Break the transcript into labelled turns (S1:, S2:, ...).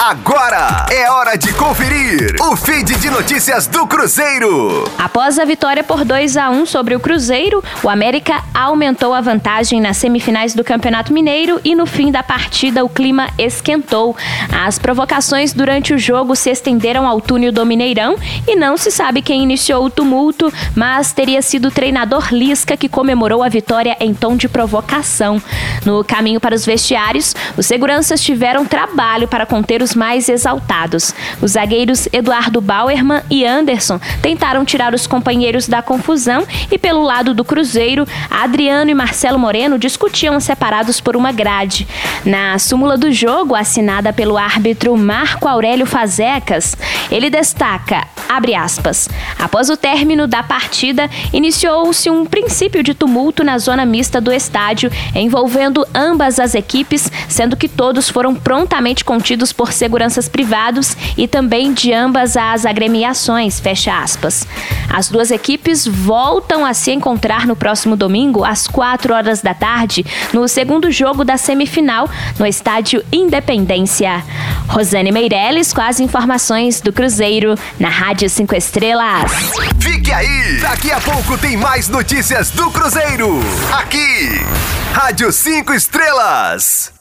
S1: Agora é hora de conferir o feed de notícias do Cruzeiro.
S2: Após a vitória por 2 a 1 sobre o Cruzeiro, o América aumentou a vantagem nas semifinais do Campeonato Mineiro e no fim da partida o clima esquentou. As provocações durante o jogo se estenderam ao túnel do Mineirão e não se sabe quem iniciou o tumulto, mas teria sido o treinador Lisca que comemorou a vitória em tom de provocação. No caminho para os vestiários, os seguranças tiveram trabalho para conter os mais exaltados. Os zagueiros Eduardo Bauerman e Anderson tentaram tirar os companheiros da confusão e pelo lado do Cruzeiro, Adriano e Marcelo Moreno discutiam separados por uma grade. Na súmula do jogo, assinada pelo árbitro Marco Aurélio Fazecas, ele destaca Abre aspas. Após o término da partida, iniciou-se um princípio de tumulto na zona mista do estádio, envolvendo ambas as equipes, sendo que todos foram prontamente contidos por seguranças privados e também de ambas as agremiações, fecha aspas. As duas equipes voltam a se encontrar no próximo domingo, às 4 horas da tarde, no segundo jogo da semifinal, no estádio Independência. Rosane Meirelles com as informações do Cruzeiro na Rádio 5 Estrelas.
S1: Fique aí! Daqui a pouco tem mais notícias do Cruzeiro. Aqui, Rádio 5 Estrelas.